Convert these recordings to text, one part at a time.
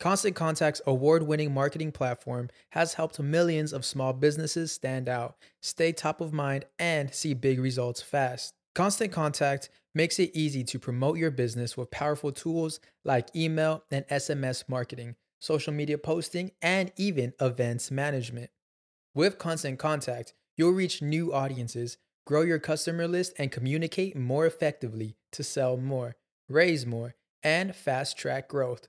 Constant Contact's award winning marketing platform has helped millions of small businesses stand out, stay top of mind, and see big results fast. Constant Contact makes it easy to promote your business with powerful tools like email and SMS marketing, social media posting, and even events management. With Constant Contact, you'll reach new audiences, grow your customer list, and communicate more effectively to sell more, raise more, and fast track growth.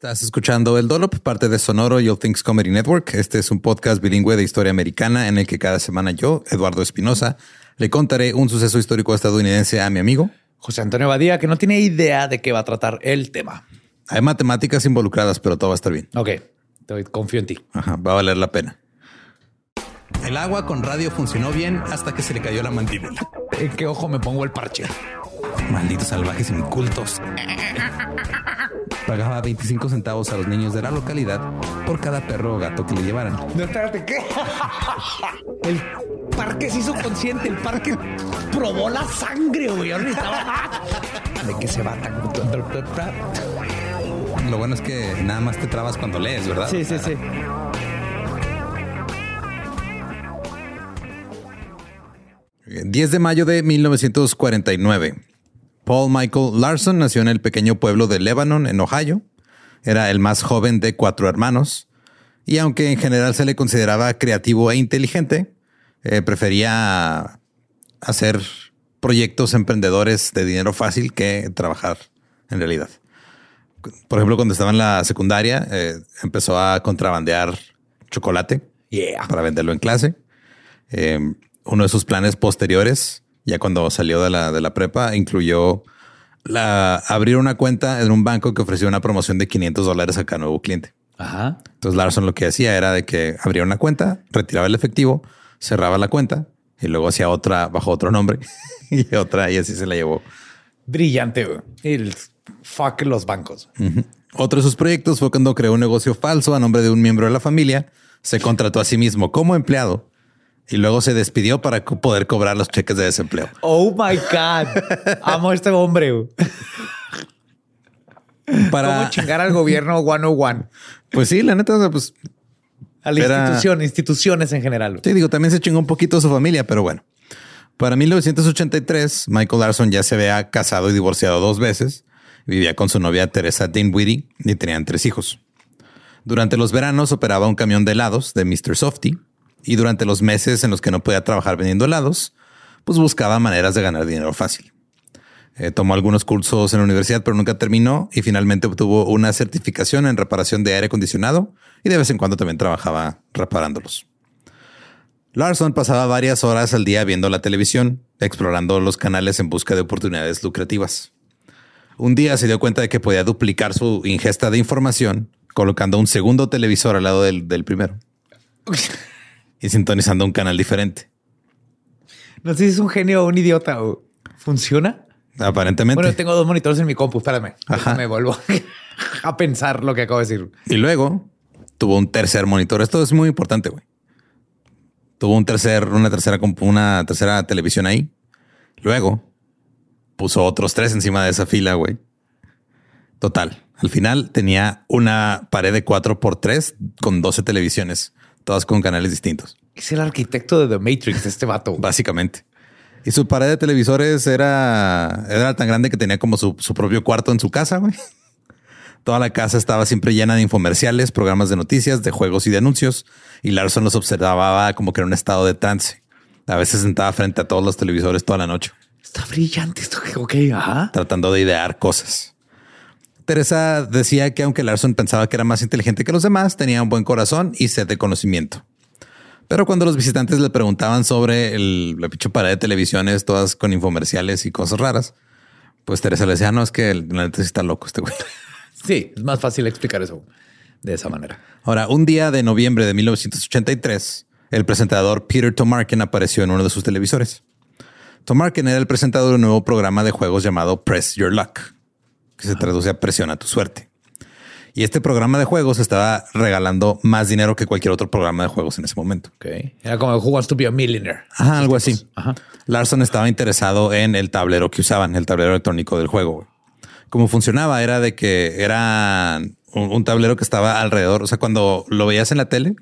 Estás escuchando El Dolop, parte de Sonoro All Things Comedy Network. Este es un podcast bilingüe de historia americana en el que cada semana yo, Eduardo Espinosa, le contaré un suceso histórico estadounidense a mi amigo José Antonio Badía, que no tiene idea de qué va a tratar el tema. Hay matemáticas involucradas, pero todo va a estar bien. Ok, confío en ti. Ajá, va a valer la pena. El agua con radio funcionó bien hasta que se le cayó la mandíbula. ¿En qué ojo me pongo el parche? Malditos salvajes incultos pagaba 25 centavos a los niños de la localidad por cada perro o gato que le llevaran. No, espérate, ¿qué? El parque se hizo consciente, el parque probó la sangre, güey. ¿De qué se va Lo bueno es que nada más te trabas cuando lees, ¿verdad? Sí, sí, sí. ...10 de mayo de 1949... Paul Michael Larson nació en el pequeño pueblo de Lebanon, en Ohio. Era el más joven de cuatro hermanos. Y aunque en general se le consideraba creativo e inteligente, eh, prefería hacer proyectos emprendedores de dinero fácil que trabajar en realidad. Por ejemplo, cuando estaba en la secundaria, eh, empezó a contrabandear chocolate para venderlo en clase. Eh, uno de sus planes posteriores ya cuando salió de la, de la prepa, incluyó la, abrir una cuenta en un banco que ofrecía una promoción de 500 dólares a cada nuevo cliente. Ajá. Entonces Larson lo que hacía era de que abría una cuenta, retiraba el efectivo, cerraba la cuenta y luego hacía otra bajo otro nombre y otra y así se la llevó. Brillante. El fuck los bancos. Otro de sus proyectos fue cuando creó un negocio falso a nombre de un miembro de la familia. Se contrató a sí mismo como empleado y luego se despidió para poder cobrar los cheques de desempleo. Oh my God. Amo a este hombre. Para ¿Cómo chingar al gobierno one one. Pues sí, la neta, pues. A la institución, instituciones en general. Sí, digo, también se chingó un poquito su familia, pero bueno. Para 1983, Michael Larson ya se había casado y divorciado dos veces. Vivía con su novia Teresa Dinwiddie y tenían tres hijos. Durante los veranos operaba un camión de helados de Mr. Softy y durante los meses en los que no podía trabajar vendiendo helados, pues buscaba maneras de ganar dinero fácil. Eh, tomó algunos cursos en la universidad, pero nunca terminó y finalmente obtuvo una certificación en reparación de aire acondicionado y de vez en cuando también trabajaba reparándolos. Larson pasaba varias horas al día viendo la televisión, explorando los canales en busca de oportunidades lucrativas. Un día se dio cuenta de que podía duplicar su ingesta de información colocando un segundo televisor al lado del, del primero y sintonizando un canal diferente. No sé si es un genio o un idiota. o- ¿Funciona? Aparentemente. Bueno, tengo dos monitores en mi compu. Espérame. Ajá. Me vuelvo a pensar lo que acabo de decir. Y luego tuvo un tercer monitor. Esto es muy importante, güey. Tuvo un tercer, una tercera, compu- una tercera televisión ahí. Luego puso otros tres encima de esa fila, güey. Total. Al final tenía una pared de 4 por 3 con 12 televisiones, todas con canales distintos, Es el arquitecto de The Matrix, este vato. básicamente. Y su pared de televisores era, era tan grande que tenía como su, su propio cuarto en su casa, güey. Toda la casa estaba siempre llena de infomerciales, programas de noticias, de juegos y de anuncios. Y Larson los observaba como que en un estado de trance. A veces sentaba frente a todos los televisores toda la noche, Está brillante esto. Ok, ajá. tratando de idear cosas. Teresa decía que aunque Larson pensaba que era más inteligente que los demás, tenía un buen corazón y sed de conocimiento. Pero cuando los visitantes le preguntaban sobre el, la pinche pared de televisiones, todas con infomerciales y cosas raras, pues Teresa le decía, no, es que la neta está loco este güey. Sí, es más fácil explicar eso de esa manera. Ahora, un día de noviembre de 1983, el presentador Peter Tomarken apareció en uno de sus televisores. Tomarken era el presentador de un nuevo programa de juegos llamado Press Your Luck, que se traduce a presiona tu suerte. Y este programa de juegos estaba regalando más dinero que cualquier otro programa de juegos en ese momento. Ok. Era como Who Wants to be a Millionaire. Ajá, algo así. Ajá. Larson estaba interesado en el tablero que usaban, el tablero electrónico del juego. Cómo funcionaba era de que era un, un tablero que estaba alrededor. O sea, cuando lo veías en la tele,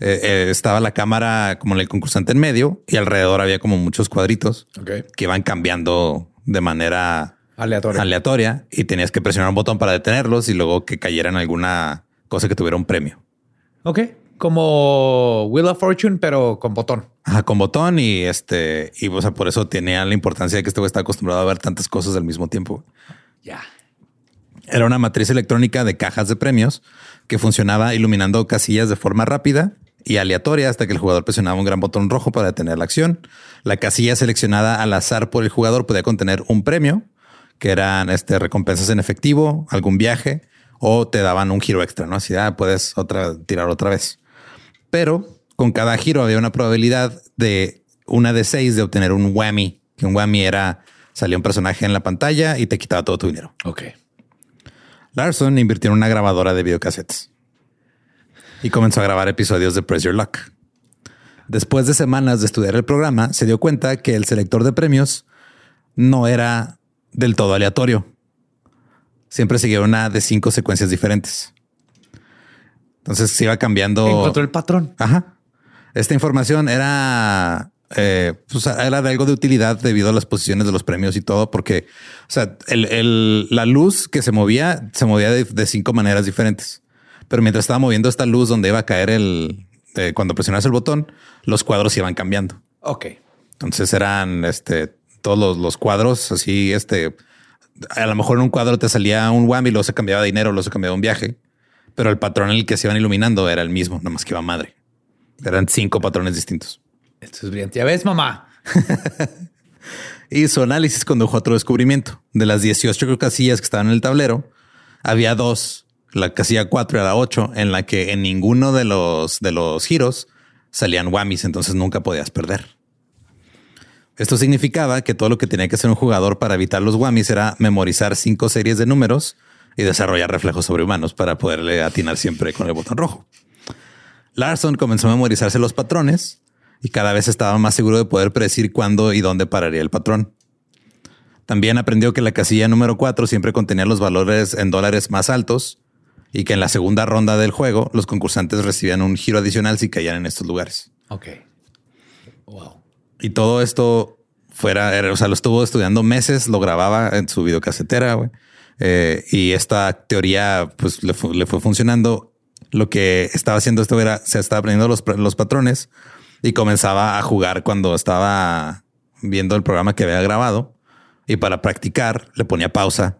eh, eh, estaba la cámara como el concursante en medio y alrededor había como muchos cuadritos que iban cambiando de manera Aleatorio. aleatoria y tenías que presionar un botón para detenerlos y luego que cayera en alguna cosa que tuviera un premio. Ok. Como Wheel of Fortune, pero con botón. Ajá, con botón y este, y o sea, por eso tenía la importancia de que este güey está acostumbrado a ver tantas cosas al mismo tiempo. Ya. Era una matriz electrónica de cajas de premios que funcionaba iluminando casillas de forma rápida y aleatoria hasta que el jugador presionaba un gran botón rojo para detener la acción. La casilla seleccionada al azar por el jugador podía contener un premio, que eran este, recompensas en efectivo, algún viaje, o te daban un giro extra, ¿no? Así, ah, puedes otra, tirar otra vez. Pero con cada giro había una probabilidad de una de seis de obtener un whammy, que un whammy era salía un personaje en la pantalla y te quitaba todo tu dinero. Ok. Larson invirtió en una grabadora de videocassettes y comenzó a grabar episodios de Press Your Luck. Después de semanas de estudiar el programa, se dio cuenta que el selector de premios no era del todo aleatorio. Siempre seguía una de cinco secuencias diferentes. Entonces se iba cambiando. Encontró el patrón. Ajá. Esta información era, eh, pues, era de algo de utilidad debido a las posiciones de los premios y todo, porque, o sea, el- el- la luz que se movía, se movía de, de cinco maneras diferentes. Pero mientras estaba moviendo esta luz donde iba a caer el, eh, cuando presionas el botón, los cuadros iban cambiando. Ok. Entonces eran este, todos los, los cuadros así, este, a lo mejor en un cuadro te salía un whammy, luego se cambiaba de dinero, luego se cambiaba un viaje, pero el patrón en el que se iban iluminando era el mismo, nada más que iba madre. Eran cinco patrones distintos. Esto es brillante. Ya ves, mamá. Y su análisis condujo a otro descubrimiento. De las 18 casillas que estaban en el tablero, había dos, la casilla 4 y la 8, en la que en ninguno de los, de los giros salían whammies, entonces nunca podías perder. Esto significaba que todo lo que tenía que hacer un jugador para evitar los whammies era memorizar cinco series de números y desarrollar reflejos sobrehumanos para poderle atinar siempre con el botón rojo. Larson comenzó a memorizarse los patrones y cada vez estaba más seguro de poder predecir cuándo y dónde pararía el patrón. También aprendió que la casilla número 4 siempre contenía los valores en dólares más altos y que en la segunda ronda del juego los concursantes recibían un giro adicional si caían en estos lugares. Ok. Wow. Y todo esto fuera, era- o sea, lo estuvo estudiando meses, lo grababa en su videocasetera, güey. Eh, y esta teoría, pues, le, fu- le fue funcionando. Lo que estaba haciendo esto era, se estaba aprendiendo los, los patrones y comenzaba a jugar cuando estaba viendo el programa que había grabado. Y para practicar, le ponía pausa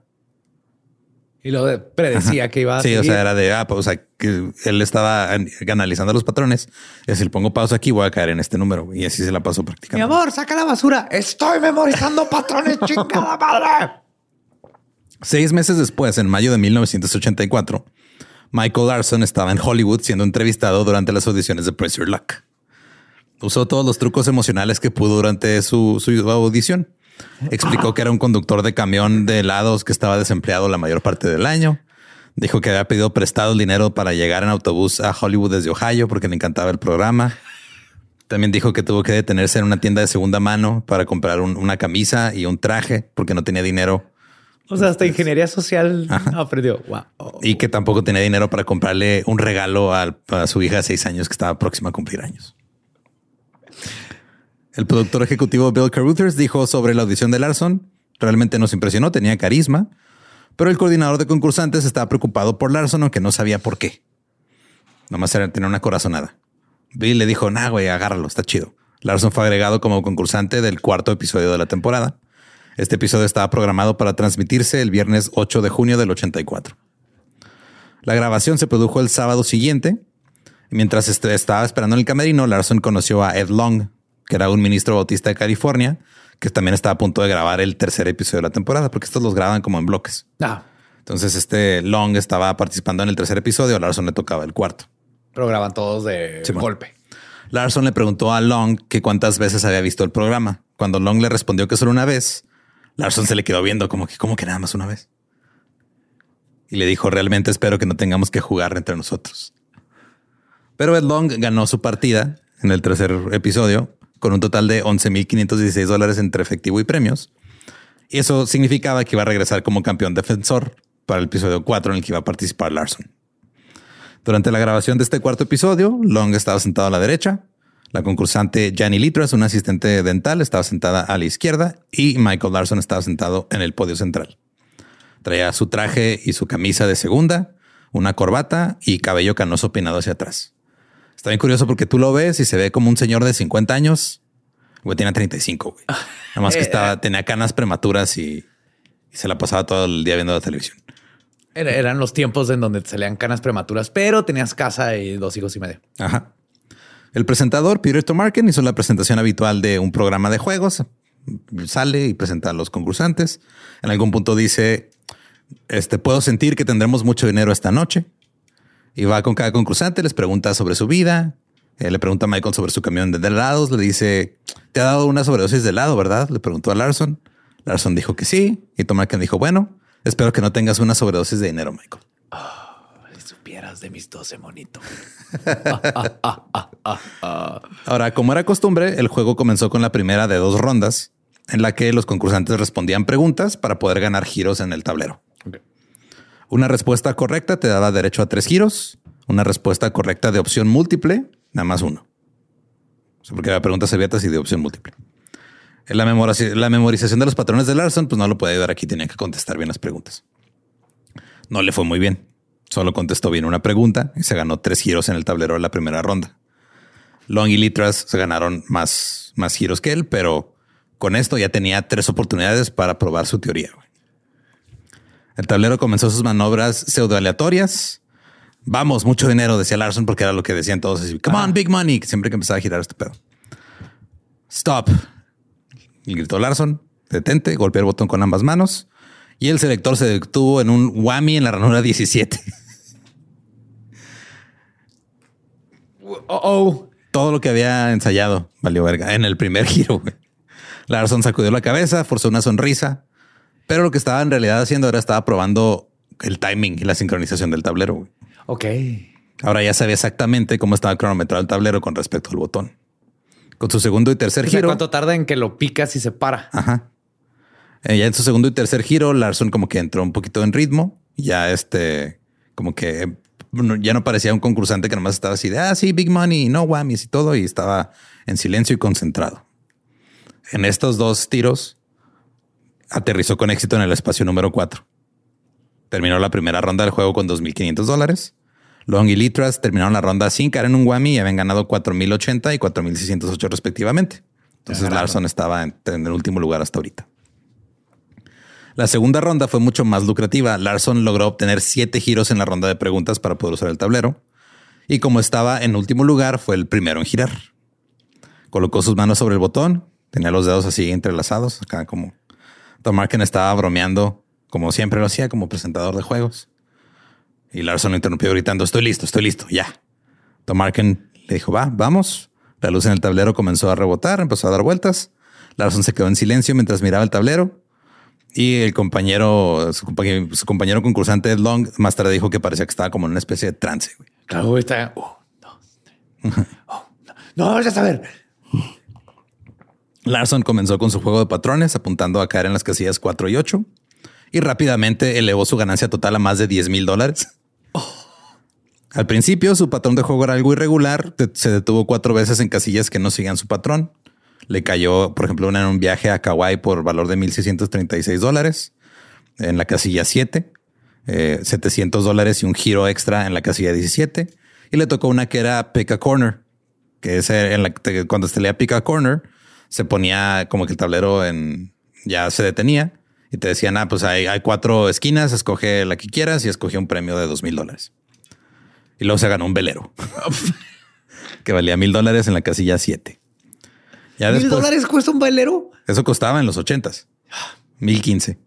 Y lo de- predecía que iba a Sí, o sea, era de, ah, pues, o sea, que él estaba an- analizando los patrones. Y si le pongo pausa aquí, voy a caer en este número. Y así se la pasó Mi prácticamente. amor, saca la basura. Estoy memorizando patrones, chingada madre. Seis meses después, en mayo de 1984, Michael Larson estaba en Hollywood siendo entrevistado durante las audiciones de Press Your Luck. Usó todos los trucos emocionales que pudo durante su, su audición. Explicó que era un conductor de camión de helados que estaba desempleado la mayor parte del año. Dijo que había pedido prestado el dinero para llegar en autobús a Hollywood desde Ohio porque le encantaba el programa. También dijo que tuvo que detenerse en una tienda de segunda mano para comprar un- una camisa y un traje porque no tenía dinero O sea, hasta ingeniería social aprendió. Wow. y que tampoco tenía dinero para comprarle un regalo al- a, su hija de seis años que estaba próxima a cumplir años. El productor ejecutivo Bill Caruthers dijo sobre la audición de Larson, realmente nos impresionó, tenía carisma, pero el coordinador de concursantes estaba preocupado por Larson, aunque no sabía por qué. Nomás era tener una corazonada. Bill le dijo, nah, güey, agárralo, está chido. Larson fue agregado como concursante del cuarto episodio de la temporada. Este episodio estaba programado para transmitirse el viernes 8 de junio del 84. La grabación se produjo el sábado siguiente. Mientras est- estaba esperando en el camerino, Larson conoció a Ed Long, que era un ministro bautista de California, que también estaba a punto de grabar el tercer episodio de la temporada, porque estos los graban como en bloques. Ah, Entonces, este Long estaba participando en el tercer episodio, a Larson le tocaba el cuarto. pero graban todos de golpe. Larson le preguntó a Long que cuántas veces había visto el programa. Cuando Long le respondió que solo una vez, Larson se le quedó viendo como que, como que nada más una vez. Y le dijo, realmente espero que no tengamos que jugar entre nosotros. Pero Ed Long ganó su partida en el tercer episodio con un total de 11.516 dólares entre efectivo y premios. Y eso significaba que iba a regresar como campeón defensor para el episodio 4 en el que iba a participar Larson. Durante la grabación de este cuarto episodio, Long estaba sentado a la derecha, la concursante Janny Litras, una asistente dental, estaba sentada a la izquierda y Michael Larson estaba sentado en el podio central. Traía su traje y su camisa de segunda, una corbata y cabello canoso peinado hacia atrás. Está bien curioso porque tú lo ves y se ve como un señor de 50 años. Güey, tiene 35, güey. Nada más que estaba, tenía canas prematuras y, y se la pasaba todo el día viendo la televisión. Era- eran los tiempos en donde te salían canas prematuras, pero tenías casa y dos hijos y medio. Ajá. El presentador, Peter Tomarken, hizo la presentación habitual de un programa de juegos. Sale y presenta a los concursantes. En algún punto dice, este, puedo sentir que tendremos mucho dinero esta noche. Y va con cada concursante, les pregunta sobre su vida. Eh, le pregunta a Michael sobre su camión de helados. Le dice, te ha dado una sobredosis de helado, ¿verdad? Le preguntó a Larson. Larson dijo que sí. Y Tomarken dijo, bueno, espero que no tengas una sobredosis de dinero, Michael. Si supieras de mis 12 monitos. Ahora, como era costumbre, el juego comenzó con la primera de dos rondas en la que los concursantes respondían preguntas para poder ganar giros en el tablero. Una respuesta correcta te daba derecho a tres giros. Una respuesta correcta de opción múltiple, nada más uno. O sea, porque había preguntas abiertas y de opción múltiple. La, memoriza- la memorización de los patrones de Larson, pues no lo puede ayudar aquí, tenía que contestar bien las preguntas. No le fue muy bien. Solo contestó bien una pregunta y se ganó tres giros en el tablero de la primera ronda. Long y Litras se ganaron más giros que él, pero con esto ya tenía tres oportunidades para probar su teoría. El tablero comenzó sus manobras pseudo aleatorias. Vamos, mucho dinero, decía Larson, porque era lo que decían todos. Así, Come on, big money. Siempre que empezaba a girar este pedo. Stop. Y gritó Larson. Detente. Golpeó el botón con ambas manos. Y el selector se detuvo en un whammy en la ranura 17. Oh, oh. todo lo que había ensayado valió verga en el primer giro. Larson sacudió la cabeza, forzó una sonrisa, pero lo que estaba en realidad haciendo era estaba probando el timing y la sincronización del tablero. güey. Ok. Ahora ya sabía exactamente cómo estaba cronometrado el tablero con respecto al botón. Con su segundo y tercer O sea, giro. ¿Cuánto tarda en que lo picas y se para? Ajá. Eh, ya en su segundo y tercer giro, Larson como que entró un poquito en ritmo. Ya este, como que ya no parecía un concursante que nomás estaba así de, ah, sí, big money, no whammies y todo. Y estaba en silencio y concentrado. En estos dos tiros, aterrizó con éxito en el espacio número 4. Terminó la primera ronda del juego con 2.500 dólares. Long y Litras terminaron la ronda sin caer en un whammy y habían ganado 4.080 y 4.608 respectivamente. Entonces. Larson estaba en, en el último lugar hasta ahorita. La segunda ronda fue mucho más lucrativa. Larson logró obtener siete giros en la ronda de preguntas para poder usar el tablero. Y como estaba en último lugar, fue el primero en girar. Colocó sus manos sobre el botón, tenía los dedos así entrelazados, acá como Tom Arkin estaba bromeando, como siempre lo hacía, como presentador de juegos. Y Larson lo interrumpió gritando, estoy listo, estoy listo, ya. Tom Arkin le dijo, va, vamos. La luz en el tablero comenzó a rebotar, empezó a dar vueltas. Larson se quedó en silencio mientras miraba el tablero. Y el compañero, su compañero, concursante Ed Long, más tarde dijo que parecía que estaba como en una especie de trance. Claro, está. Oh, oh, no, no, ya saber. Larson comenzó con su juego de patrones, apuntando a caer en las casillas 4 y 8, y rápidamente elevó su ganancia total a más de 10 mil dólares. Al principio, su patrón de juego era algo irregular. Se detuvo cuatro veces en casillas que no seguían su patrón. Le cayó, por ejemplo, en un viaje a Kauai por valor de 1.636 dólares en la casilla 7, 700 eh, dólares y un giro extra en la casilla 17. Y le tocó una que era Pick a Corner, que es en la cuando se leía Pick a Corner, se ponía como que el tablero en ya se detenía y te decían, ah, pues hay, hay cuatro esquinas, escoge la que quieras y escoge un premio de dos mil dólares. Y luego se ganó un velero que valía mil dólares en la casilla 7. ¿Mil dólares cuesta un velero? Eso costaba en los ochentas. Mil quince.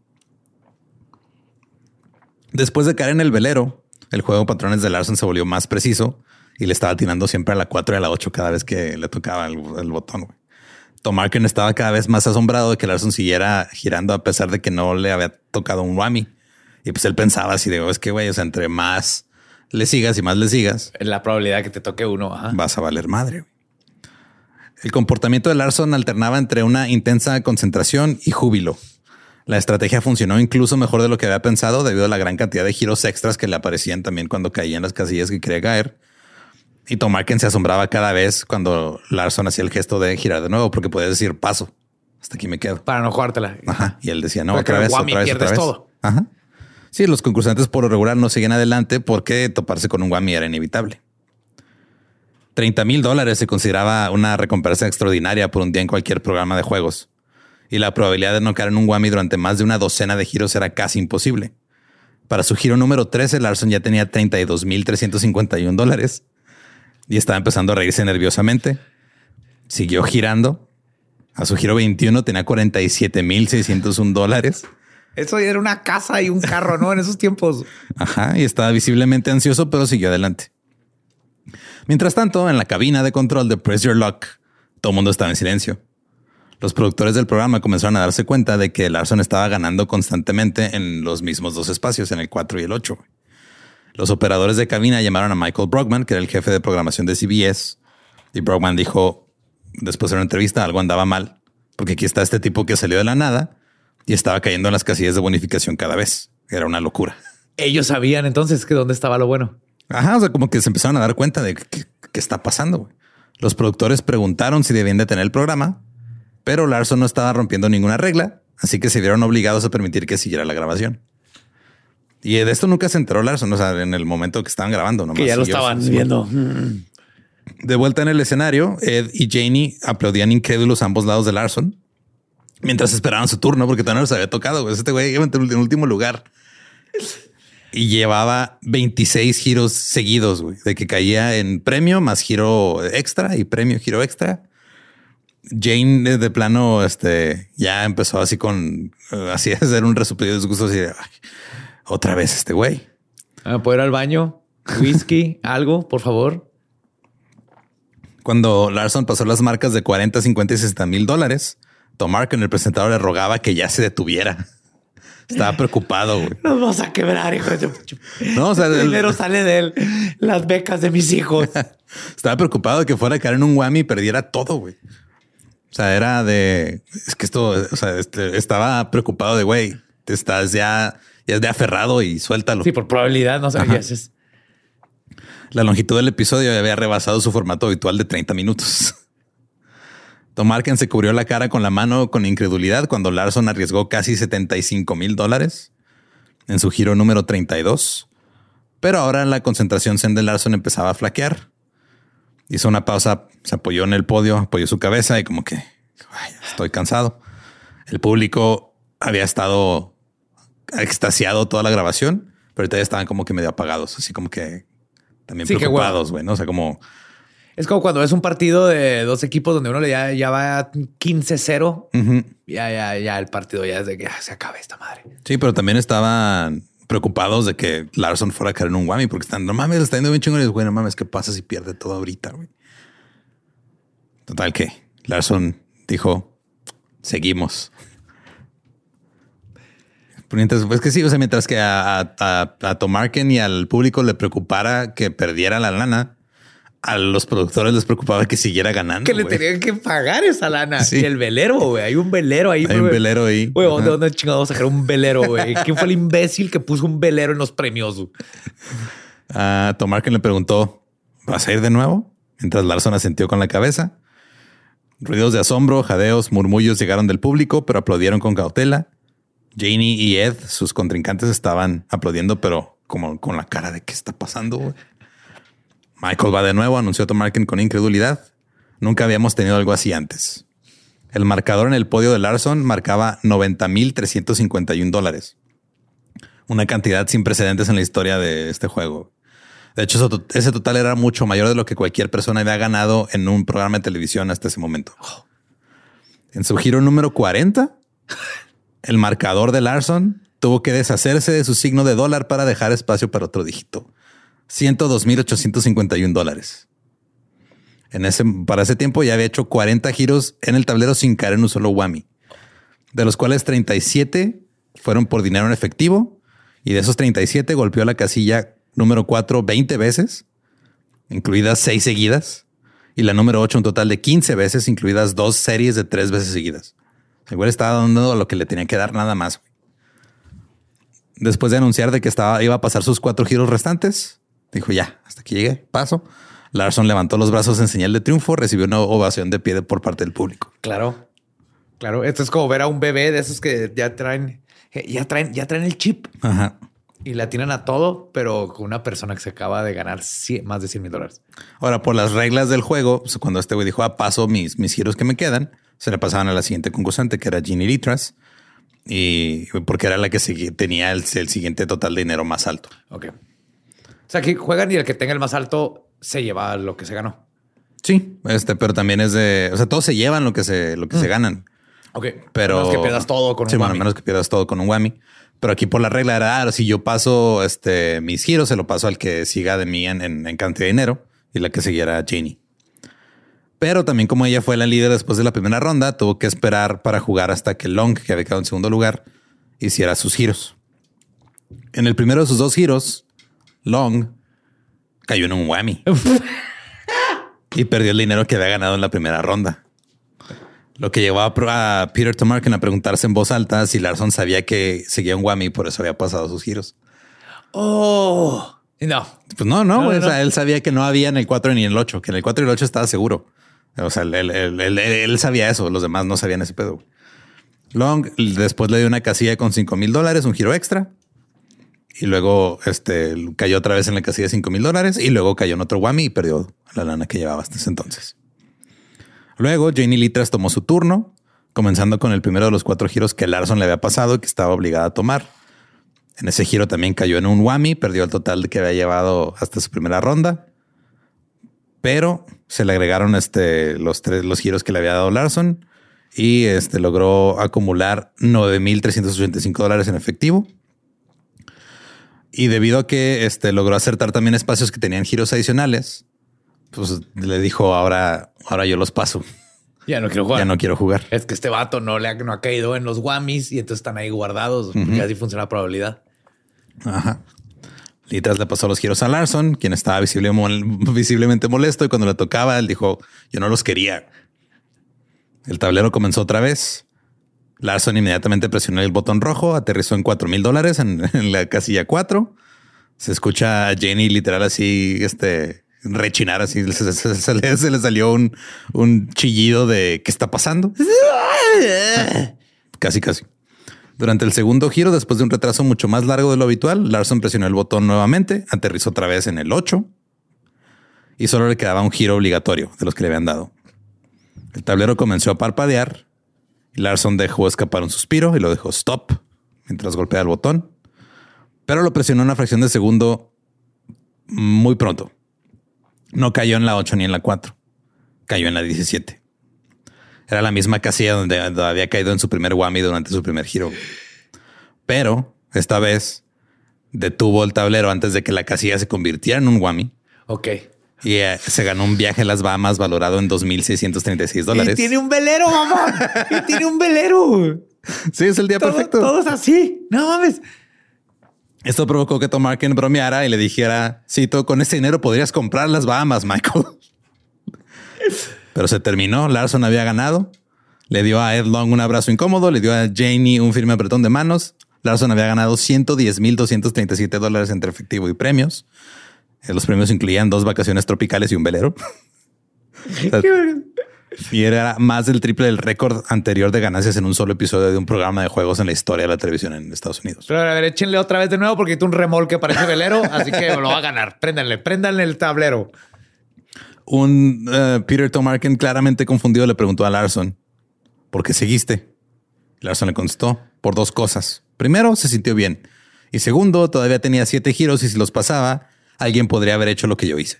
Después de caer en el velero, el juego Patrones de Larson se volvió más preciso y le estaba tirando siempre a la 4 y a la 8 cada vez que le tocaba el, botón. Güey. Tomarken estaba cada vez más asombrado de que Larson siguiera girando a pesar de que no le había tocado un whammy. Y pues él pensaba así de, oh, es que güey, o sea, entre más le sigas y más le sigas, la probabilidad que te toque uno, vas a valer madre. El comportamiento de Larson alternaba entre una intensa concentración y júbilo. La estrategia funcionó incluso mejor de lo que había pensado debido a la gran cantidad de giros extras que le aparecían también cuando caía en las casillas que quería caer. Y Tomarken se asombraba cada vez cuando Larson hacía el gesto de girar de nuevo porque podía decir paso. Hasta aquí me quedo. Para no jugártela. Ajá. Y él decía, no, otra vez, otra vez, otra vez. Todo. Ajá. Sí, los concursantes por lo regular no siguen adelante porque toparse con un Wami era inevitable. 30 mil dólares se consideraba una recompensa extraordinaria por un día en cualquier programa de juegos. Y la probabilidad de no caer en un Wami durante más de una docena de giros era casi imposible. Para su giro número 13, Larson ya tenía 32 mil 351 dólares y estaba empezando a reírse nerviosamente. Siguió girando. A su giro 21 tenía 47 mil 601 dólares eso era una casa y un carro, ¿no? En esos tiempos. Ajá, y estaba visiblemente ansioso, pero siguió adelante. Mientras tanto, en la cabina de control de Press Your Luck, todo el mundo estaba en silencio. Los productores del programa comenzaron a darse cuenta de que Larson estaba ganando constantemente en los mismos dos espacios, en el 4 y el 8. Los operadores de cabina llamaron a Michael Brockman, que era el jefe de programación de CBS, y Brockman dijo, después de una entrevista, algo andaba mal, porque aquí está este tipo que salió de la nada y estaba cayendo en las casillas de bonificación cada vez. Era una locura. Ellos sabían entonces que dónde estaba lo bueno. Ajá, o sea, como que se empezaron a dar cuenta de qué, está pasando. Los productores preguntaron si debían detener el programa, pero Larson no estaba rompiendo ninguna regla, así que se vieron obligados a permitir que siguiera la grabación. Y de esto nunca se enteró Larson, o sea, en el momento que estaban grabando. Nomás que ya lo estaban viendo. De vuelta en el escenario, Ed y Janie aplaudían incrédulos a ambos lados de Larson mientras esperaban su turno, porque todavía no les había tocado. Este güey iba en último lugar y llevaba 26 giros seguidos, güey, de que caía en premio más giro extra y premio, giro extra. Jane de plano, este, ya empezó así con, eh, así a hacer un resupido de disgusto así de, otra vez este güey. Ah, ¿Puedo ir al baño? Whisky, algo, por favor. Cuando Larson pasó las marcas de 40, 50 y 60 mil dólares, Tomar con el presentador le rogaba que ya se detuviera. Estaba preocupado. Güey. Nos vamos a quebrar, hijo de No, o sea, el dinero sale de él. Las becas de mis hijos. Estaba preocupado de que fuera a caer en un whammy y perdiera todo, güey. O sea, era de es que esto, o sea, este, estaba preocupado de güey, te estás ya, ya es de aferrado y suéltalo. Sí, por probabilidad no sabías. La longitud del episodio había rebasado su formato habitual de 30 minutos. Tomarken se cubrió la cara con la mano con incredulidad cuando Larson arriesgó casi 75 mil dólares en su giro número 32. Pero ahora la concentración Zen de Larson empezaba a flaquear. Hizo una pausa, se apoyó en el podio, apoyó su cabeza y como que estoy cansado. El público había estado extasiado toda la grabación, pero ahorita ya estaban como que medio apagados, así como que también Sí, preocupados, güey, ¿no? O sea, como Es como cuando es un partido de dos equipos donde uno le ya, ya va 15-0. ujú. Ya, ya, ya el partido ya es de que ah, se acabe esta madre. Sí, pero también estaban preocupados de que Larson fuera a caer en un whammy porque están, no mames, está yendo bien chingón. Y güey, no mames, ¿qué pasa si pierde todo ahorita, güey? Total que Larson dijo, seguimos. Mientras, pues que sí, o sea, mientras que a, a, a, Tomarken y al público le preocupara que perdiera la lana, a los productores les preocupaba que siguiera ganando. Que le tenían que pagar esa lana. Sí. Y el velero, güey. Hay un velero ahí. Hay un velero ahí. Güey, ¿dónde, dónde chingados sacar un velero, güey? ¿Quién fue el imbécil que puso un velero en los premios? A Tomarken le preguntó, ¿vas a ir de nuevo? Mientras Larson asintió con la cabeza. Ruidos de asombro, jadeos, murmullos llegaron del público, pero aplaudieron con cautela. Janie y Ed, sus contrincantes, estaban aplaudiendo, pero como con la cara de qué está pasando. Michael va de nuevo, anunció Tomarken con incredulidad. Nunca habíamos tenido algo así antes. El marcador en el podio de Larson marcaba 90.351 dólares. Una cantidad sin precedentes en la historia de este juego. De hecho, ese total era mucho mayor de lo que cualquier persona había ganado en un programa de televisión hasta ese momento. En su giro número 40, el marcador de Larson tuvo que deshacerse de su signo de dólar para dejar espacio para otro dígito. 102.851 dólares. En ese, para ese tiempo ya había hecho 40 giros en el tablero sin caer en un solo whammy, de los cuales 37 fueron por dinero en efectivo y de esos 37 golpeó la casilla número 4 20 veces, incluidas 6 seguidas, y la número 8 un total de 15 veces, incluidas dos series de 3 veces seguidas. Güey estaba dando lo que le tenía que dar nada más. Después de anunciar de que estaba, iba a pasar sus cuatro giros restantes, dijo ya, hasta aquí llegué, paso. Larson levantó los brazos en señal de triunfo, recibió una ovación de pie por parte del público. Claro. Claro. Esto es como ver a un bebé de esos que ya traen, ya traen, ya traen el chip Ajá. Y la tienen a todo, pero con una persona que se acaba de ganar más de 100 mil dólares. Ahora, por las reglas del juego, pues, cuando este güey dijo, ah, paso mis, mis giros que me quedan, se le pasaban a la siguiente concursante, que era Ginny Litras, y porque era la que tenía el, el siguiente total de dinero más alto. Ok. O sea, que juegan y el que tenga el más alto se lleva lo que se ganó. Sí, este, pero también es de, o sea, todos se llevan lo que se, lo que se ganan, Ok. pero A menos que pierdas todo con un sí, bueno, a whammy. menos que pierdas todo con un whammy. Pero aquí por la regla era, ah, si yo paso este, mis giros, se lo paso al que siga de mí en, en- en cantidad de dinero y la que siguiera a Janie. Pero también como ella fue la líder después de la primera ronda, tuvo que esperar para jugar hasta que Long, que había quedado en segundo lugar, hiciera sus giros. En el primero de sus dos giros, Long cayó en un whammy y perdió el dinero que había ganado en la primera ronda. Lo que llevó a, Peter Tomarken a preguntarse en voz alta si Larson sabía que seguía un whammy y por eso había pasado sus giros. Oh, no. Pues no, no, No, güey, no, o sea, él sabía que no había en el 4 ni en el 8, que en el 4 y el 8 estaba seguro. O sea, él, él- él- sabía eso, los demás no sabían ese pedo. Long después le dio una casilla con 5 mil dólares, un giro extra. Y luego este, cayó otra vez en la casilla de 5 mil dólares y luego cayó en otro whammy y perdió la lana que llevaba hasta ese entonces. Luego Janie Litras tomó su turno, comenzando con el primero de los cuatro giros que Larson le había pasado y que estaba obligada a tomar. En ese giro también cayó en un whammy, perdió el total que había llevado hasta su primera ronda. Pero se le agregaron este, los tres los giros que le había dado Larson y este, logró acumular 9.385 dólares en efectivo. Y debido a que este, logró acertar también espacios que tenían giros adicionales, pues le dijo ahora, ahora yo los paso. Ya no quiero jugar. Ya no quiero jugar. Es que este vato no le ha, no ha caído en los whammies y entonces están ahí guardados. Porque así funciona la probabilidad. Ajá. Litras le pasó los giros a Larson, quien estaba visible- mol- visiblemente molesto y cuando le tocaba, él dijo, yo no los quería. El tablero comenzó otra vez. Larson inmediatamente presionó el botón rojo, aterrizó en 4 mil dólares en, en la casilla 4. Se escucha a Jenny literal así, este, rechinar así. Se, se- se le, se le salió un, un chillido de ¿qué está pasando? Casi, casi. Durante el segundo giro, después de un retraso mucho más largo de lo habitual, Larson presionó el botón nuevamente, aterrizó otra vez en el 8 y solo le quedaba un giro obligatorio de los que le habían dado. El tablero comenzó a parpadear y Larson dejó escapar un suspiro y lo dejó stop mientras golpea el botón, pero lo presionó una fracción de segundo muy pronto. No cayó en la 8 ni en la 4, cayó en la 17. Era la misma casilla donde había caído en su primer whammy durante su primer giro. Pero esta vez detuvo el tablero antes de que la casilla se convirtiera en un whammy. Ok. Y eh, se ganó un viaje a las Bahamas valorado en 2.636 dólares. Y tiene un velero, mamá. y tiene un velero. Sí, es el día Todo- perfecto. Todos así. No mames. Esto provocó que Tom bromeara y le dijera, cito, con ese dinero podrías comprar las Bahamas, Michael. Pero se terminó, Larson había ganado, le dio a Ed Long un abrazo incómodo, le dio a Janie un firme apretón de manos. Larson había ganado 110.237 dólares entre efectivo y premios. Eh, Los premios incluían dos vacaciones tropicales y un velero. y era más del triple del récord anterior de ganancias en un solo episodio de un programa de juegos en la historia de la televisión en Estados Unidos. Pero a ver, échenle otra vez de nuevo porque hay un remolque para ese velero, así que lo va a ganar. Préndanle, préndanle el tablero. Un eh, Peter Tomarken claramente confundido le preguntó a Larson, ¿por qué seguiste? Larson le contestó, por dos cosas. Primero, se sintió bien. Y segundo, todavía tenía siete giros y si los pasaba, alguien podría haber hecho lo que yo hice.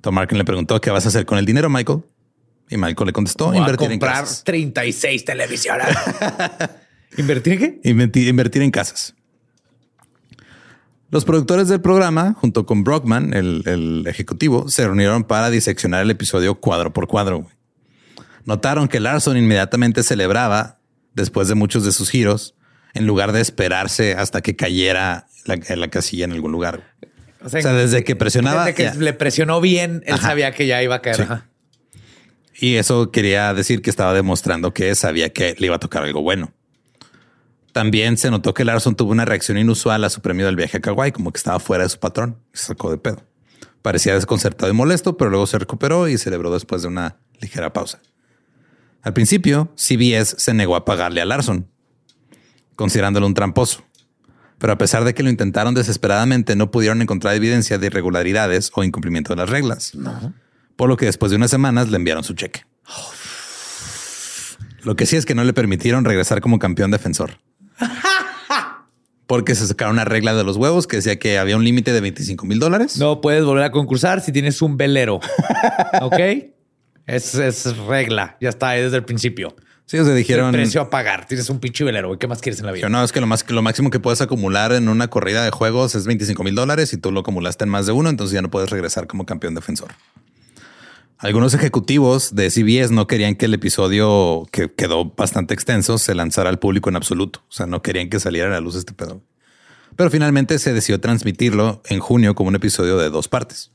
Tomarken le preguntó, ¿qué vas a hacer con el dinero, Michael? Y Michael le contestó, Voy a invertir en comprar casas. 36 televisiones. ¿Invertir en qué? Invertir, invertir en casas. Los productores del programa, junto con Brockman, el, el ejecutivo, se reunieron para diseccionar el episodio cuadro por cuadro. Notaron que Larson inmediatamente celebraba, después de muchos de sus giros, en lugar de esperarse hasta que cayera la, la casilla en algún lugar. O sea, desde que presionaba, Desde que ya. le presionó bien, él Ajá. sabía que ya iba a caer. Sí. Y eso quería decir que estaba demostrando que sabía que le iba a tocar algo bueno. También se notó que Larson tuvo una reacción inusual a su premio del viaje a Kauai, como que estaba fuera de su patrón. Se sacó de pedo. Parecía desconcertado y molesto, pero luego se recuperó y celebró después de una ligera pausa. Al principio, CBS se negó a pagarle a Larson, considerándolo un tramposo. Pero a pesar de que lo intentaron desesperadamente, no pudieron encontrar evidencia de irregularidades o incumplimiento de las reglas. Por lo que después de unas semanas le enviaron su cheque. Lo que sí es que no le permitieron regresar como campeón defensor. Porque se sacaron una regla de los huevos que decía que había un límite de 25 mil dólares. No puedes volver a concursar si tienes un velero. ¿Ok? Es, es regla. Ya está ahí desde el principio. Sí, o sea, El dijeron. precio a pagar. Tienes un pinche velero. ¿Qué más quieres en la vida? No, es que lo más que lo máximo que puedes acumular en una corrida de juegos es 25 mil dólares y tú lo acumulaste en más de uno, entonces ya no puedes regresar como campeón defensor. Algunos ejecutivos de CBS no querían que el episodio que quedó bastante extenso se lanzara al público en absoluto. O sea, no querían que saliera a la luz este pedo. Pero finalmente se decidió transmitirlo en junio como un episodio de dos partes.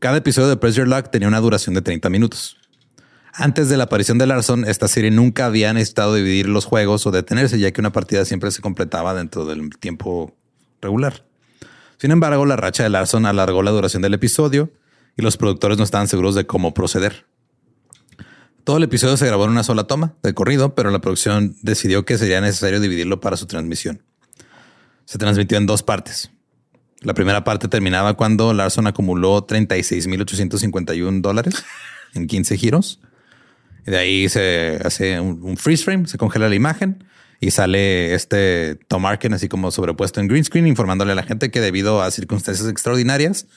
Cada episodio de Press Your Luck tenía una duración de 30 minutos. Antes de la aparición de Larson, esta serie nunca había necesitado dividir los juegos o detenerse, ya que una partida siempre se completaba dentro del tiempo regular. Sin embargo, la racha de Larson alargó la duración del episodio y los productores no estaban seguros de cómo proceder. Todo el episodio se grabó en una sola toma de corrido, pero la producción decidió que sería necesario dividirlo para su transmisión. Se transmitió en dos partes. La primera parte terminaba cuando Larson acumuló 36.851 dólares en 15 giros. Y de ahí se hace un, un freeze frame, se congela la imagen y sale este Tom Arkin así como sobrepuesto en green screen informándole a la gente que debido a circunstancias extraordinarias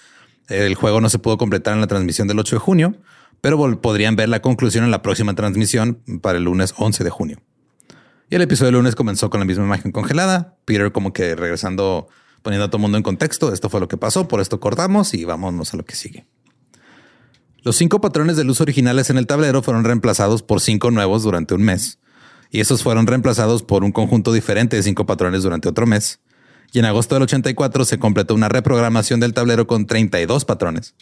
el juego no se pudo completar en la transmisión del 8 de junio, pero podrían ver la conclusión en la próxima transmisión para el lunes 11 de junio. Y el episodio del lunes comenzó con la misma imagen congelada. Peter como que regresando, poniendo a todo el mundo en contexto. Esto fue lo que pasó, por esto cortamos y vámonos a lo que sigue. Los cinco patrones de luz originales en el tablero fueron reemplazados por cinco nuevos durante un mes. Y esos fueron reemplazados por un conjunto diferente de cinco patrones durante otro mes. Y en agosto del 84 se completó una reprogramación del tablero con 32 patrones,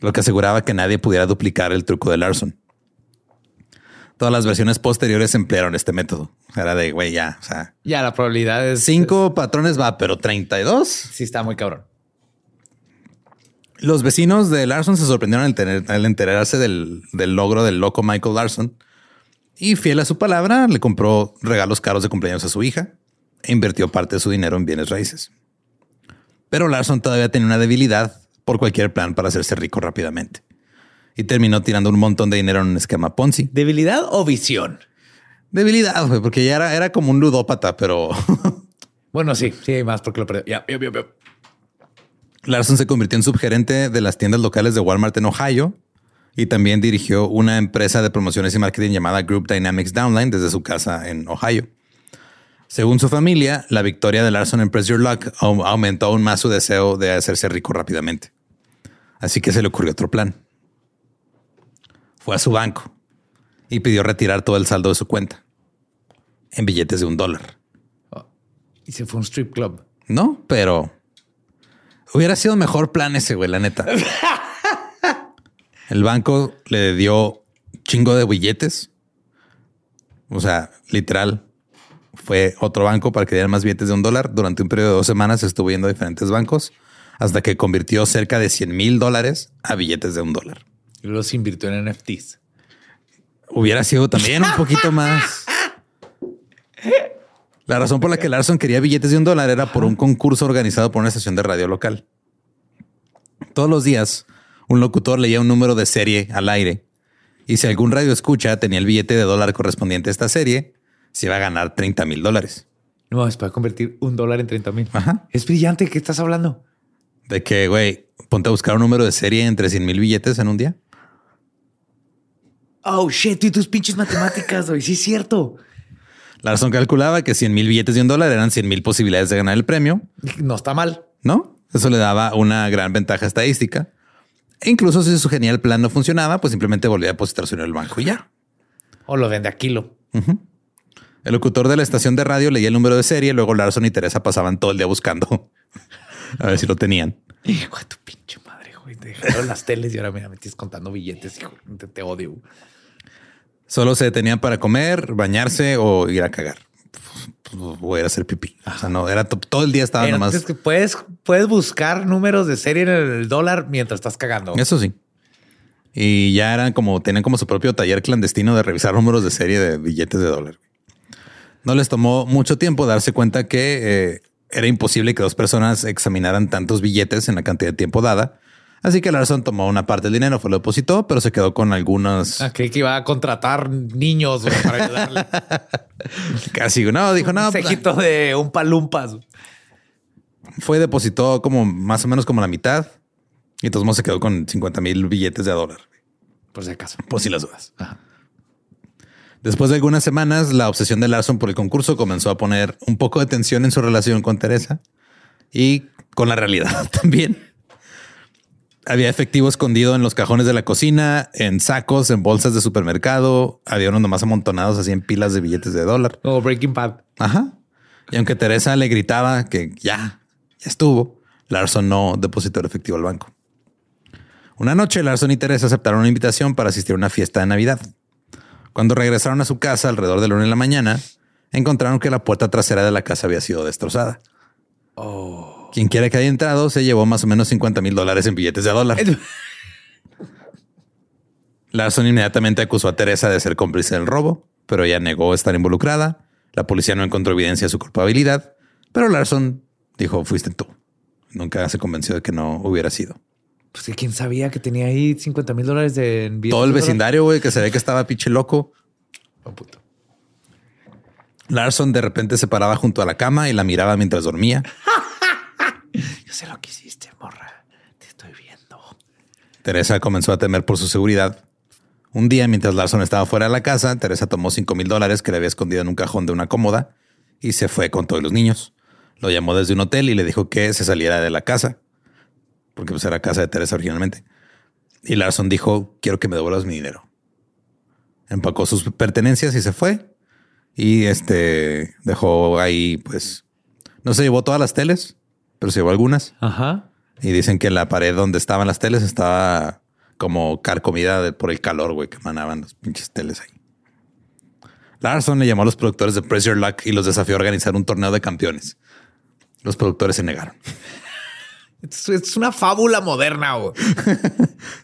lo que aseguraba que nadie pudiera duplicar el truco de Larson. Todas las versiones posteriores emplearon este método. Era de, güey, ya, o sea, Ya la probabilidad es... cinco patrones va, pero 32. Sí está muy cabrón. Los vecinos de Larson se sorprendieron al, tener- al enterarse del, del logro del loco Michael Larson y fiel a su palabra le compró regalos caros de cumpleaños a su hija e invirtió parte de su dinero en bienes raíces. Pero Larson todavía tenía una debilidad por cualquier plan para hacerse rico rápidamente y terminó tirando un montón de dinero en un esquema Ponzi. ¿Debilidad o visión? Debilidad, güey, porque ya era, era como un ludópata, pero Bueno, sí, sí hay más porque lo perdió. Ya, ya, ya, ya. Larson se convirtió en subgerente de las tiendas locales de Walmart en Ohio y también dirigió una empresa de promociones y marketing llamada Group Dynamics Downline desde su casa en Ohio. Según su familia, la victoria de Larson en Press Your Luck au- aumentó aún más su deseo de hacerse rico rápidamente. Así que se le ocurrió otro plan. Fue a su banco y pidió retirar todo el saldo de su cuenta en billetes de un dólar. Y se fue a un strip club. No, pero hubiera sido mejor plan ese, güey, la neta. El banco le dio chingo de billetes. O sea, literal, fue otro banco para que dieran más billetes de un dólar. Durante un periodo de dos semanas estuvo yendo a diferentes bancos hasta que convirtió cerca de 100 mil dólares a billetes de un dólar. Y los invirtió en NFTs. Hubiera sido también un poquito más. La razón por la que Larson quería billetes de un dólar era por un concurso organizado por una estación de radio local. Todos los días, un locutor leía un número de serie al aire y si algún radio escucha tenía el billete de dólar correspondiente a esta serie, se iba a ganar 30 mil dólares. No, es para convertir un dólar en 30 mil. Ajá. Es brillante. ¿Qué estás hablando? De que, güey, ponte a buscar un número de serie entre 100 mil billetes en un día. Oh, shit. Y tus pinches matemáticas, güey. Sí, es cierto. Larson calculaba que 100 mil billetes de un dólar eran 100 mil posibilidades de ganar el premio No está mal. ¿no? Eso le daba una gran ventaja estadística. E incluso si su genial plan no funcionaba, pues simplemente volvía a depositar su dinero en el banco y ya. O lo vende a kilo. El locutor de la estación de radio leía el número de serie, luego Larson y Teresa pasaban todo el día buscando a ver si lo tenían. Hijo de tu pinche madre, güey. Te dejaron las teles y ahora mira, me estás contando billetes, hijo. Te, te odio. Solo se detenían para comer, bañarse o ir a cagar. Voy a ir a hacer pipí. O sea, no, era to- todo el día estaba Pero nomás. es que puedes, puedes buscar números de serie en el dólar mientras estás cagando. Eso sí. Y ya eran como, tenían como su propio taller clandestino de revisar números de serie de billetes de dólar. No les tomó mucho tiempo darse cuenta que eh, era imposible que dos personas examinaran tantos billetes en la cantidad de tiempo dada. Así que Larson tomó una parte del dinero, fue lo depositó, pero se quedó con algunos Ah, creí que iba a contratar niños para ayudarle. casi. No, dijo, no, un pues, cejito de un palumpas. fue depositó como más o menos como la mitad. Y entonces se quedó con 50 mil billetes de dólar. Por si acaso. Por si las dudas. Ajá. Después de algunas semanas, la obsesión de Larson por el concurso comenzó a poner un poco de tensión en su relación con Teresa y con la realidad también. Había efectivo escondido en los cajones de la cocina, en sacos, en bolsas de supermercado. Había unos nomás amontonados así en pilas de billetes de dólar. O Breaking Bad. Ajá. Y aunque Teresa le gritaba que ya, ya estuvo, Larson no depositó el efectivo al banco. Una noche, Larson y Teresa aceptaron una invitación para asistir a una fiesta de Navidad. Cuando regresaron a su casa alrededor de la una de la mañana, encontraron que la puerta trasera de la casa había sido destrozada. Quien quiera que haya entrado se llevó más o menos 50 mil dólares en billetes de dólar. Larson inmediatamente acusó a Teresa de ser cómplice del robo, pero ella negó estar involucrada. La policía no encontró evidencia de su culpabilidad, pero Larson dijo, fuiste tú. Nunca se convenció de que no hubiera sido. Pues que quién sabía que tenía ahí 50 mil dólares de en billetes Todo el vecindario, güey, que se ve que estaba pinche loco. Oh, puto. Larson de repente se paraba junto a la cama y la miraba mientras dormía. Yo sé lo que hiciste, morra. Te estoy viendo. Teresa comenzó a temer por su seguridad. Un día, mientras Larson estaba fuera de la casa, Teresa tomó 5 mil dólares que le había escondido en un cajón de una cómoda y se fue con todos los niños. Lo llamó desde un hotel y le dijo que se saliera de la casa, porque pues era casa de Teresa originalmente. Y Larson dijo, quiero que me devuelvas mi dinero. Empacó sus pertenencias y se fue. Y este dejó ahí, pues, no se llevó todas las teles, pero se llevó algunas. Ajá. Y dicen que la pared donde estaban las teles estaba como carcomida de- por el calor, güey, que emanaban los pinches teles ahí. Larson le llamó a los productores de Press Your Luck y los desafió a organizar un torneo de campeones. Los productores se negaron. Es, es una fábula moderna. güey.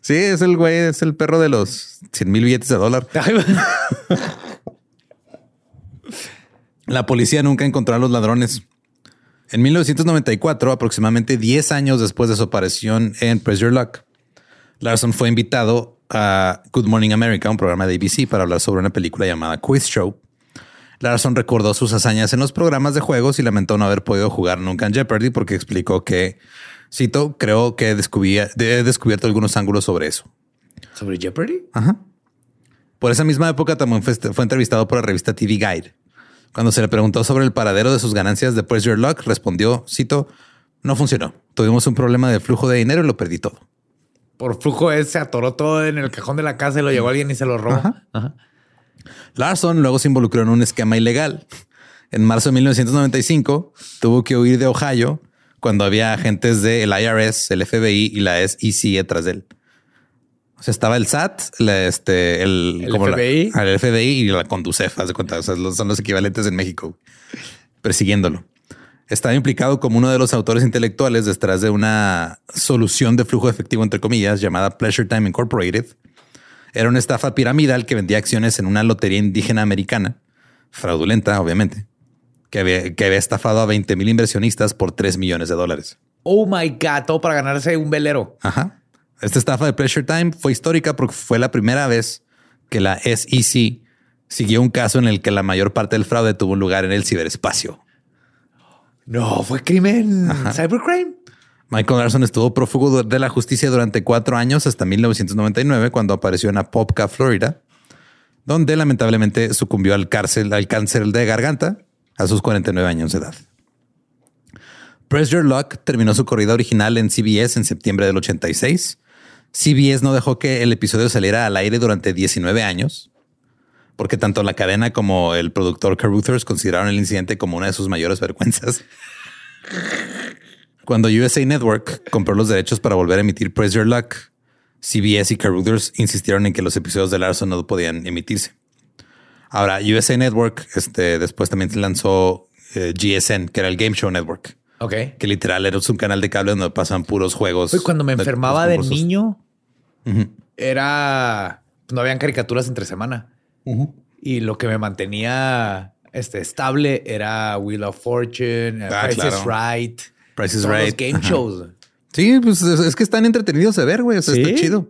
Sí, es el güey, es el perro de los 100 mil billetes de dólar. La policía nunca encontró a los ladrones. En 1994, aproximadamente 10 años después de su aparición en Press Your Luck, Larson fue invitado a Good Morning America, un programa de ABC, para hablar sobre una película llamada Quiz Show, Larson recordó sus hazañas en los programas de juegos y lamentó no haber podido jugar nunca en Jeopardy porque explicó que, cito, creo que he descubierto algunos ángulos sobre eso. ¿Sobre Jeopardy? Ajá. Por esa misma época también fue, fue entrevistado por la revista TV Guide. Cuando se le preguntó sobre el paradero de sus ganancias de Press Your Luck, respondió, cito, no funcionó. Tuvimos un problema de flujo de dinero y lo perdí todo. Por flujo ese se atoró todo en el cajón de la casa y lo llevó alguien y se lo robó. Ajá. Ajá. Larson luego se involucró en un esquema ilegal. En marzo de 1995 tuvo que huir de Ohio cuando había agentes del IRS, el FBI y la SEC detrás de él. O sea, estaba el SAT, la- este, el, ¿El como la- FBI? ah, el FBI y la Conducef, haz de cuenta. O sea, los- son los equivalentes en México, persiguiéndolo. Estaba implicado como uno de los autores intelectuales detrás de una solución de flujo efectivo, entre comillas, llamada Pleasure Time Incorporated, era una estafa piramidal que vendía acciones en una lotería indígena americana, fraudulenta, obviamente, que había, que había estafado a 20 mil inversionistas por 3 millones de dólares. Oh my God, todo para ganarse un velero. Ajá. Esta estafa de Pressure Time fue histórica porque fue la primera vez que la SEC siguió un caso en el que la mayor parte del fraude tuvo lugar en el ciberespacio. No, fue crimen. Cybercrime. Michael Larson estuvo prófugo de la justicia durante cuatro años hasta 1999, cuando apareció en Apopka, Florida, donde lamentablemente sucumbió al, cárcel, al cáncer de garganta a sus 49 años de edad. Press Your Luck terminó su corrida original en CBS en septiembre del 86. CBS no dejó que el episodio saliera al aire durante 19 años, porque tanto la cadena como el productor Caruthers consideraron el incidente como una de sus mayores vergüenzas. Cuando USA Network compró los derechos para volver a emitir Press Your Luck, CBS y Caruthers insistieron en que los episodios de Larson no podían emitirse. Ahora, USA Network este, después también lanzó eh, GSN, que era el Game Show Network, Ok. que literal era un canal de cable donde pasan puros juegos. Cuando me de- enfermaba de niño. Era. No habían caricaturas entre semana. Y lo que me mantenía este, estable era Wheel of Fortune, Ah, Price is. Right. Price is todos los Right. game Ajá. shows. Sí, pues es, es que están entretenidos de ver, güey. O sea, Sí. está chido.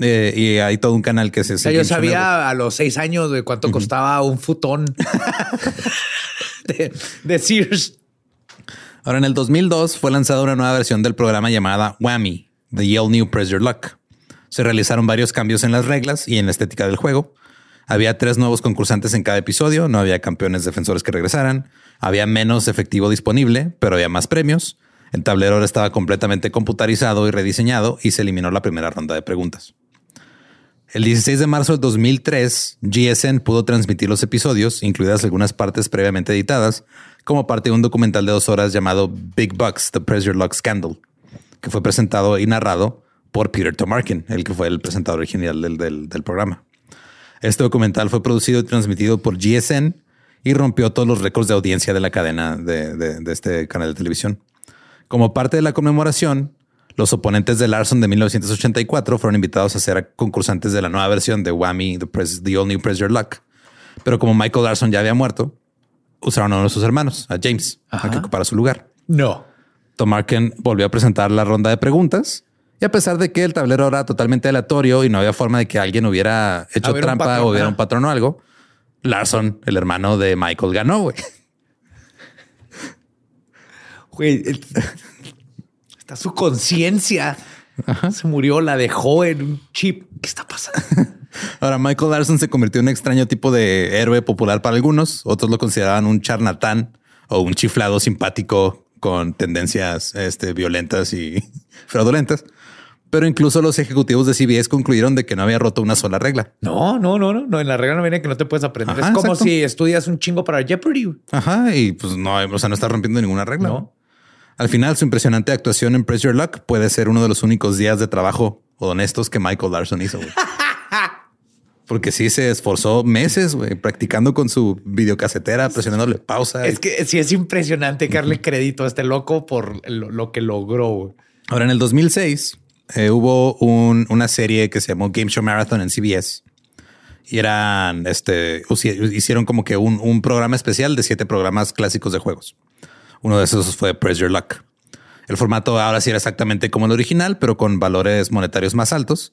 Eh, y hay todo un canal que se O sea, yo sabía a los seis años de cuánto costaba un futón de, de Sears. Ahora, en el 2002 fue lanzada una nueva versión del programa llamada Whammy, The Yale New Press Your Luck. Se realizaron varios cambios en las reglas y en la estética del juego. Había tres nuevos concursantes en cada episodio, no había campeones defensores que regresaran, había menos efectivo disponible, pero había más premios. El tablero ahora estaba completamente computarizado y rediseñado y se eliminó la primera ronda de preguntas. El 16 de marzo del 2003, GSN pudo transmitir los episodios, incluidas algunas partes previamente editadas, como parte de un documental de dos horas llamado Big Bucks, The Press Your Luck Scandal, que fue presentado y narrado por Peter Tomarken, el que fue el presentador original del, del- programa. Este documental fue producido y transmitido por GSN y rompió todos los récords de audiencia de la cadena de, de- de este canal de televisión. Como parte de la conmemoración, los oponentes de Larson de 1984 fueron invitados a ser concursantes de la nueva versión de Whammy, The, Press- The All New Press Your Luck. Pero como Michael Larson ya había muerto, usaron a uno de sus hermanos, a James, a que ocupara su lugar. No. Tomarken volvió a presentar la ronda de preguntas y a pesar de que el tablero era totalmente aleatorio y no había forma de que alguien hubiera hecho trampa patrón, o hubiera un patrón o algo, Larson, el hermano de Michael, ganó. güey. está su conciencia. Se murió, la dejó en un chip. ¿Qué está pasando? Ahora, Michael Larson se convirtió en un extraño tipo de héroe popular para algunos. Otros lo consideraban un charlatán o un chiflado simpático con tendencias este, violentas y fraudulentas. Pero incluso los ejecutivos de CBS concluyeron de que no había roto una sola regla. No, no, no, no, no. En la regla no viene que no te puedes aprender. Ajá, es como exacto. si estudias un chingo para Jeopardy. Ajá, y pues no, o sea, no está rompiendo ninguna regla. No. Al final, su impresionante actuación en Press Your Luck puede ser uno de los únicos días de trabajo honestos que Michael Larson hizo. Porque sí se esforzó meses practicando con su videocasetera, presionándole pausa. Es que sí es impresionante que darle crédito a este loco por lo, lo que logró. Ahora, en el 2006 eh, hubo un- una serie que se llamó Game Show Marathon en CBS. Y eran, este, hicieron como que un, un programa especial de siete programas clásicos de juegos. Uno de esos fue Press Your Luck. El formato ahora sí era exactamente como el original, pero con valores monetarios más altos.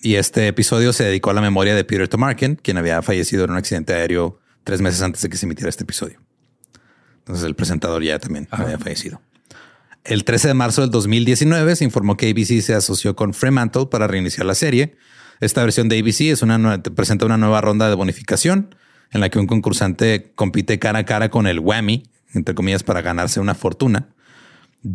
Y este episodio se dedicó a la memoria de Peter Tomarken, quien había fallecido en un accidente aéreo tres meses antes de que se emitiera este episodio. Entonces el presentador ya también había fallecido. El 13 de marzo del 2019 se informó que ABC se asoció con Fremantle para reiniciar la serie. Esta versión de ABC es una, presenta una nueva ronda de bonificación en la que un concursante compite cara a cara con el Whammy, entre comillas, para ganarse una fortuna.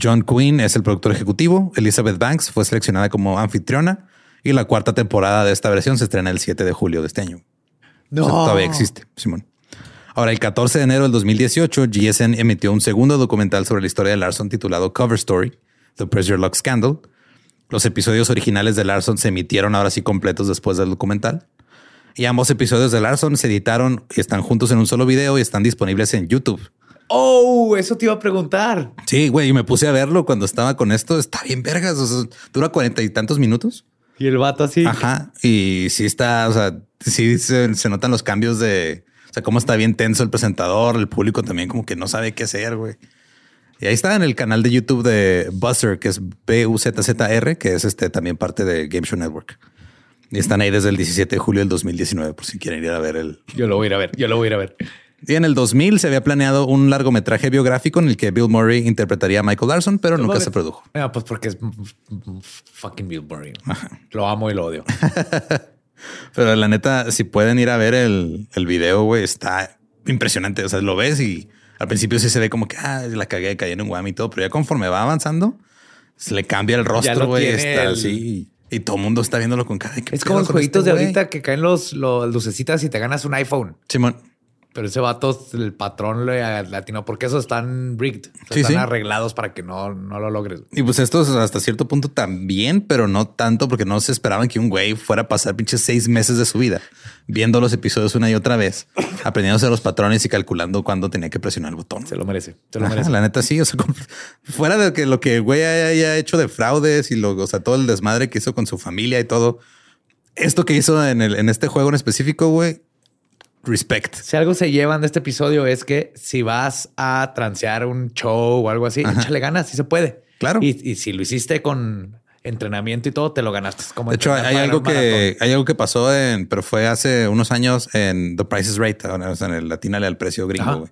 John Quinn es el productor ejecutivo. Elizabeth Banks fue seleccionada como anfitriona y la cuarta temporada de esta versión se estrena el 7 de julio de este año. No. todavía existe, Simón. Ahora, el 14 de enero del 2018, GSN emitió un segundo documental sobre la historia de Larson titulado Cover Story, The Press Your Luck Scandal. Los episodios originales de Larson se emitieron ahora sí completos después del documental. Y ambos episodios de Larson se editaron y están juntos en un solo video y están disponibles en YouTube. Oh, eso te iba a preguntar. Sí, güey, y me puse a verlo cuando estaba con esto. Está bien vergas. dura cuarenta y tantos minutos. Y el vato así. Ajá. Y sí está, o sea, sí se, notan los cambios de, o sea, cómo está bien tenso el presentador, el público también como que no sabe qué hacer, güey. Y ahí está en el canal de YouTube de Buzzer, que es B-U-Z-Z-R, que es este también parte de Game Show Network. Y están ahí desde el 17 de julio del 2019, por si quieren ir a ver el. Yo lo voy a ir a ver. Yo lo voy a ir a ver. Y en el 2000 se había planeado un largometraje biográfico en el que Bill Murray interpretaría a Michael Larson, pero nunca se produjo. Ah, pues porque es fucking Bill Murray. Lo amo y lo odio. pero la neta, si pueden ir a ver el, el video, güey, está impresionante. O sea, lo ves y al principio sí se ve como que ah, la cagué, caí en un guam y todo, pero ya conforme va avanzando, se le cambia el rostro, güey. Está así. Y todo el mundo está viéndolo con cara Es como los jueguitos este de ahorita que caen los, los lucecitas y te ganas un iPhone. Simón. Pero ese vato, el patrón le atinó porque esos están rigged. están arreglados para que no, no lo logres. Y pues estos hasta cierto punto también, pero no tanto porque no se esperaban que un güey fuera a pasar pinches seis meses de su vida viendo los episodios una y otra vez, aprendiéndose los patrones y calculando cuándo tenía que presionar el botón. Se lo merece. Se lo merece. La neta sí. O sea, fuera de que lo que el güey haya hecho de fraudes y lo, o sea, todo el desmadre que hizo con su familia y todo, esto que hizo en, el, en este juego en específico, güey, respect. Si algo se llevan de este episodio es que si vas a transear un show o algo así, échale ganas, si se puede. Claro. Y, si lo hiciste con entrenamiento y todo, te lo ganaste. Como de hecho, hay algo que hay algo que pasó en, pero fue hace unos años en The Price is Right, en el latínale al precio gringo, güey.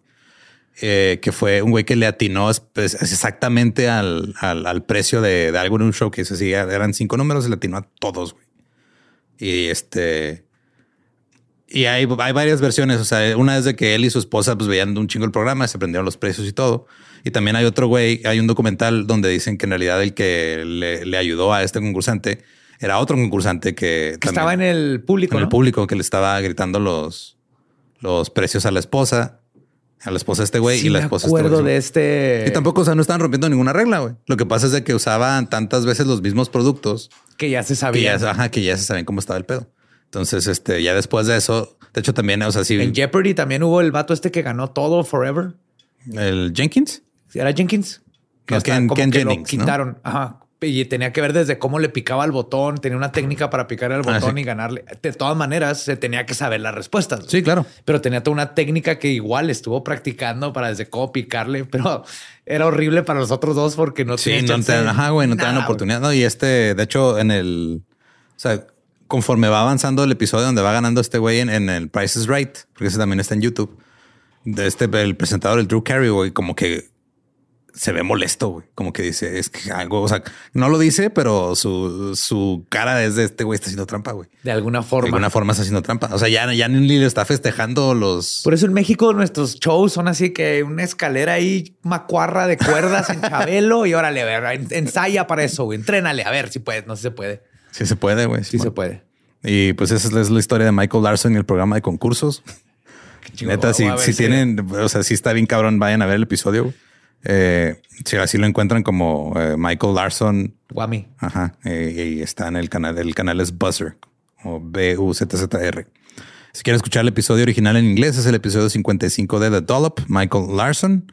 Eh, que fue un güey que le atinó pues, exactamente al, al, precio de, de, algo en un show que se decía eran cinco números y le atinó a todos. Güey. Y este, y hay, hay varias versiones. O sea, una es de que él y su esposa pues veían un chingo el programa, se aprendieron los precios y todo. Y también hay otro güey, hay un documental donde dicen que en realidad el que le, ayudó a este concursante era otro concursante que, estaba en el público. En el público que le estaba gritando los, los precios a la esposa, a la esposa de este güey y la esposa de este, de este. Y tampoco, o sea, no estaban rompiendo ninguna regla, güey. Lo que pasa es de que usaban tantas veces los mismos productos que ya se sabía. ajá, que ya se sabían cómo estaba el pedo. Entonces, este, ya después de eso, de hecho, también, o sea, sí. En Jeopardy también hubo el vato este que ganó todo forever. El Jenkins. Era Jenkins. Que Ken, Jennings, quitaron. Ajá. Y tenía que ver desde cómo le picaba el botón, tenía una técnica para picar el ah, botón y ganarle. De todas maneras, se tenía que saber las respuestas. Sí, claro. Pero tenía toda una técnica que igual estuvo practicando para desde cómo picarle, pero era horrible para los otros dos porque no sí, no te, ajá, güey, no te dan oportunidad. No, y este, de hecho, en el, o sea, conforme va avanzando el episodio donde va ganando este güey en, el Price is Right, porque ese también está en YouTube, de este, el presentador, el Drew Carey, güey, como que se ve molesto, güey. Como que dice, es que algo, o sea, no lo dice, pero su, su cara es de este güey está haciendo trampa, güey. De alguna forma. De alguna forma está haciendo trampa. O sea, ya, ya ni le está festejando los. Por eso en México nuestros shows son así que una escalera ahí macuarra de cuerdas en Chabelo y órale, a ver, ensaya para eso, güey. Entrénale, a ver si puedes, no sé si se puede. Sí se puede, güey. Sí, se puede. Y pues esa es la historia de Michael Larson y el programa de concursos. Neta, si, si tienen, o sea, si está bien cabrón, vayan a ver el episodio. Eh, si así lo encuentran como eh, Michael Larson. Wami. Ajá. Eh, y está en el canal. El canal es Buzzer o B-U-Z-Z-R. Si quieren escuchar el episodio original en inglés, es el episodio 55 de The Dollop, Michael Larson.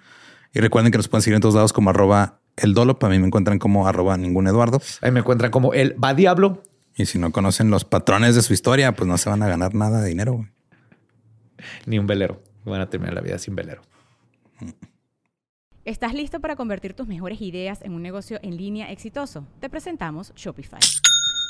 Y recuerden que nos pueden seguir en todos lados como arroba el Dollop. A mí me encuentran como arroba ningún Eduardo. Ahí me encuentran como el Va Diablo. Y si no conocen los patrones de su historia, pues no se van a ganar nada de dinero. Ni un velero. Van a terminar la vida sin velero. ¿Estás listo para convertir tus mejores ideas en un negocio en línea exitoso? Te presentamos Shopify.